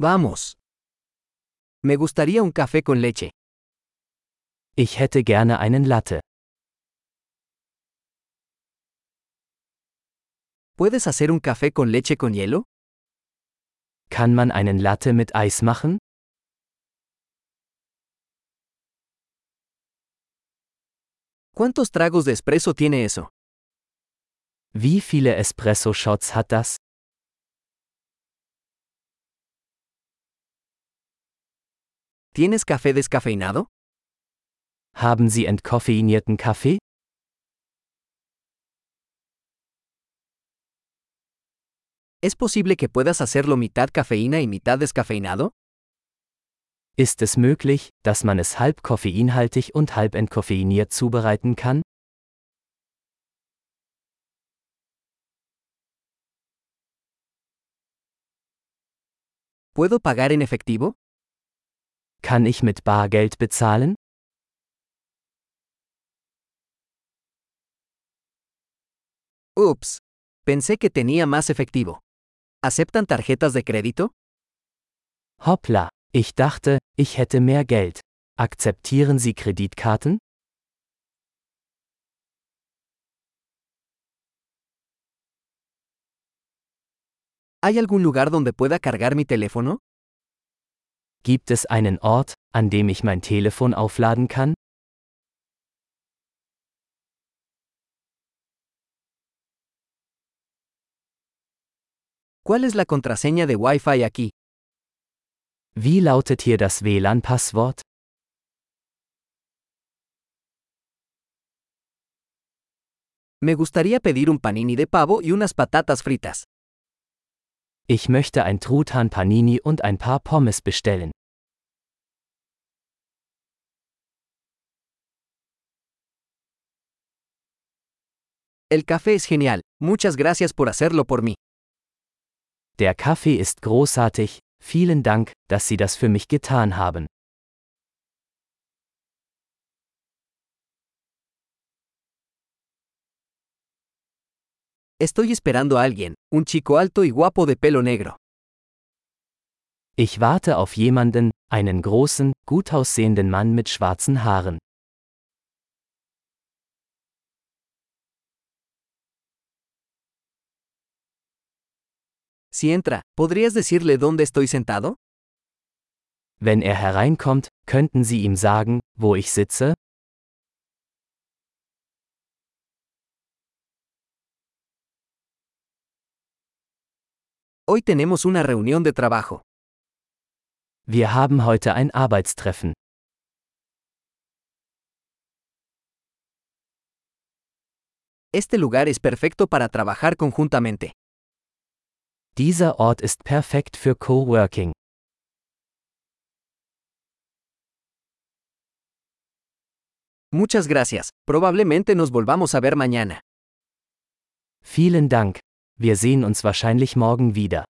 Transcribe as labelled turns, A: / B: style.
A: Vamos. Me gustaría un café con leche.
B: Ich hätte gerne einen Latte.
A: ¿Puedes hacer un café con leche con hielo?
B: Kann man einen Latte mit Eis machen?
A: ¿Cuántos tragos de espresso tiene eso?
B: Wie viele Espresso-Shots hat das?
A: ¿Tienes café descafeinado?
B: Haben Sie entkoffeinierten Kaffee?
A: ¿Es posible que puedas hacerlo mitad cafeína y mitad descafeinado?
B: Ist es möglich, dass man es halb koffeinhaltig und halb entkoffeiniert zubereiten kann?
A: ¿Puedo pagar en efectivo?
B: Kann ich mit Bargeld bezahlen?
A: Ups. Pensé que tenía más efectivo. ¿Aceptan tarjetas de crédito?
B: Hoppla, ich dachte, ich hätte mehr Geld. Akzeptieren Sie Kreditkarten?
A: ¿Hay algún lugar donde pueda cargar mi teléfono?
B: Gibt es einen Ort, an dem ich mein Telefon aufladen kann?
A: ¿Cuál es la contraseña de Wi-Fi aquí?
B: Wie lautet hier das WLAN-Passwort?
A: Me gustaría pedir un panini de pavo y unas patatas fritas.
B: Ich möchte ein Truthahn Panini und ein paar Pommes bestellen.
A: El café es genial. Muchas gracias por hacerlo por mí.
B: Der Kaffee ist großartig, vielen Dank, dass Sie das für mich getan haben.
A: Estoy esperando a alguien, un chico alto y guapo de pelo negro.
B: Ich warte auf jemanden, einen großen, gut aussehenden Mann mit schwarzen Haaren.
A: Si entra, ¿podrías decirle dónde estoy sentado?
B: Wenn er hereinkommt, könnten Sie ihm sagen, wo ich sitze?
A: Hoy tenemos una reunión de trabajo.
B: Wir haben heute ein Arbeitstreffen.
A: Este lugar es perfecto para trabajar conjuntamente.
B: Dieser Ort ist perfekt für Coworking.
A: Muchas gracias. Probablemente nos volvamos a ver mañana.
B: Vielen Dank. Wir sehen uns wahrscheinlich morgen wieder.